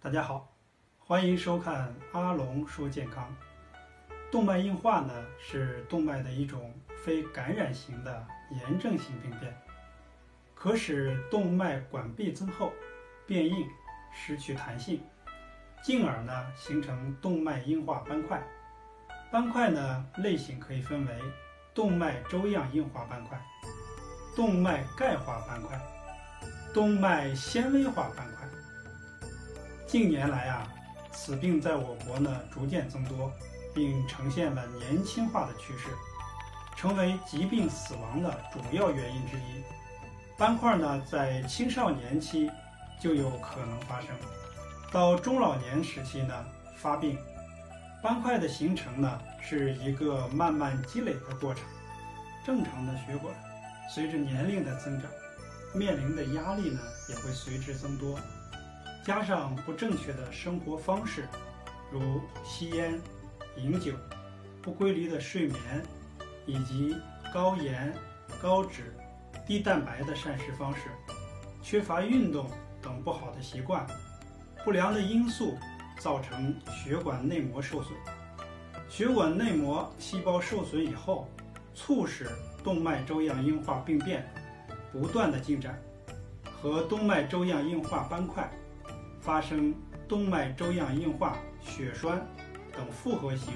大家好，欢迎收看阿龙说健康。动脉硬化呢是动脉的一种非感染型的炎症性病变，可使动脉管壁增厚、变硬、失去弹性，进而呢形成动脉硬化斑块。斑块呢类型可以分为动脉粥样硬化斑块、动脉钙化斑块、动脉纤维化斑块。近年来啊，此病在我国呢逐渐增多，并呈现了年轻化的趋势，成为疾病死亡的主要原因之一。斑块呢在青少年期就有可能发生，到中老年时期呢发病。斑块的形成呢是一个慢慢积累的过程，正常的血管随着年龄的增长，面临的压力呢也会随之增多。加上不正确的生活方式，如吸烟、饮酒、不规律的睡眠，以及高盐、高脂、低蛋白的膳食方式，缺乏运动等不好的习惯，不良的因素造成血管内膜受损。血管内膜细胞受损以后，促使动脉粥样硬化病变不断的进展，和动脉粥样硬化斑块。发生动脉粥样硬化、血栓等复合型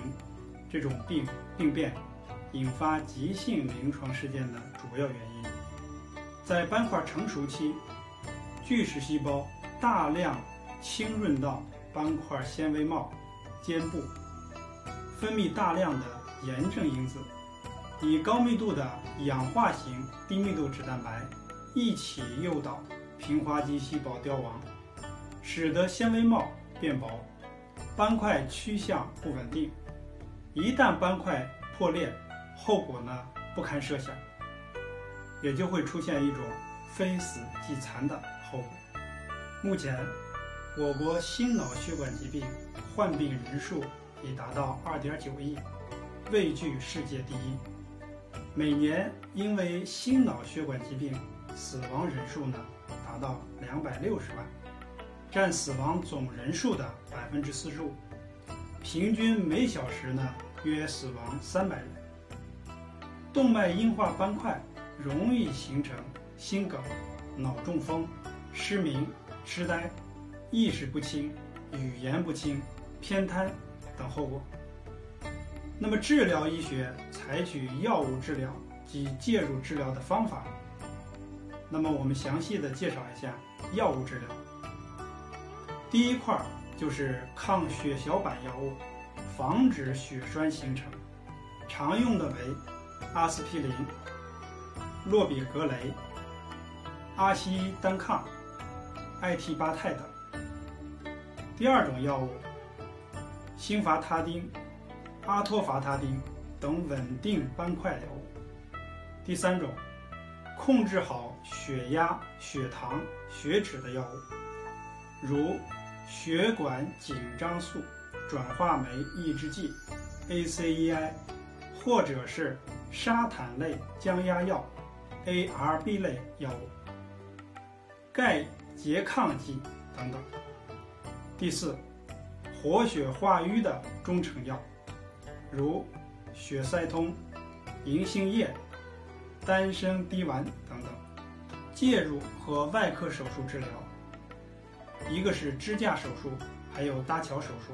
这种病病变，引发急性临床事件的主要原因。在斑块成熟期，巨噬细胞大量侵润到斑块纤维帽、肩部，分泌大量的炎症因子，以高密度的氧化型低密度脂蛋白一起诱导平滑肌细胞凋亡。使得纤维帽变薄，斑块趋向不稳定。一旦斑块破裂，后果呢不堪设想，也就会出现一种非死即残的后果。目前，我国心脑血管疾病患病人数已达到2.9亿，位居世界第一。每年因为心脑血管疾病死亡人数呢达到260万。占死亡总人数的百分之四十五，平均每小时呢约死亡三百人。动脉硬化斑块容易形成心梗、脑中风、失明、痴呆、意识不清、语言不清、偏瘫等后果。那么治疗医学采取药物治疗及介入治疗的方法。那么我们详细的介绍一下药物治疗。第一块就是抗血小板药物，防止血栓形成，常用的为阿司匹林、洛比格雷、阿西单抗、艾替巴肽等。第二种药物，辛伐他汀、阿托伐他汀等稳定斑块药物。第三种，控制好血压、血糖、血脂的药物，如。血管紧张素转化酶抑制剂 （ACEI） 或者是沙坦类降压药 （ARB 类药物）、钙拮抗剂等等。第四，活血化瘀的中成药，如血塞通、银杏叶、丹参滴丸等等。介入和外科手术治疗。一个是支架手术，还有搭桥手术。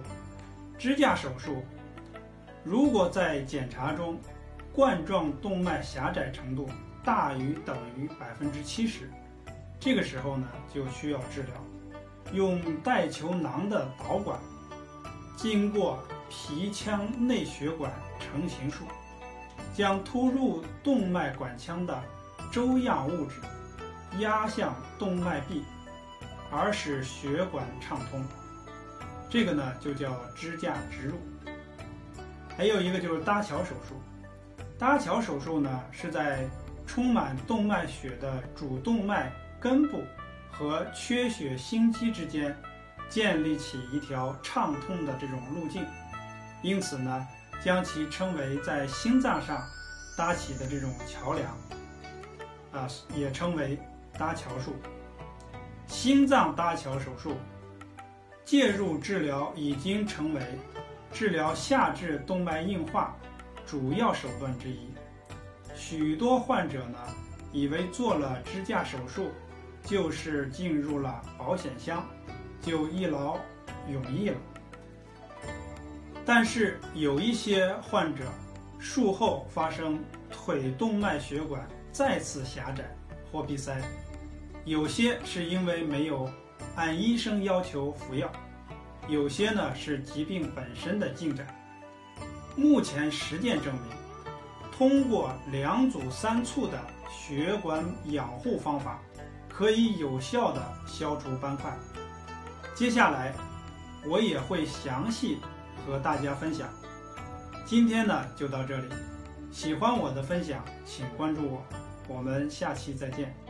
支架手术，如果在检查中冠状动脉狭窄程度大于等于百分之七十，这个时候呢就需要治疗，用带球囊的导管，经过皮腔内血管成形术，将突入动脉管腔的粥样物质压向动脉壁。而使血管畅通，这个呢就叫支架植入。还有一个就是搭桥手术，搭桥手术呢是在充满动脉血的主动脉根部和缺血心肌之间建立起一条畅通的这种路径，因此呢将其称为在心脏上搭起的这种桥梁，啊，也称为搭桥术。心脏搭桥手术介入治疗已经成为治疗下肢动脉硬化主要手段之一。许多患者呢，以为做了支架手术就是进入了保险箱，就一劳永逸了。但是有一些患者术后发生腿动脉血管再次狭窄或闭塞，有些是因为没有按医生要求服药，有些呢是疾病本身的进展。目前实践证明，通过两组三促的血管养护方法，可以有效的消除斑块。接下来我也会详细。和大家分享，今天呢就到这里。喜欢我的分享，请关注我，我们下期再见。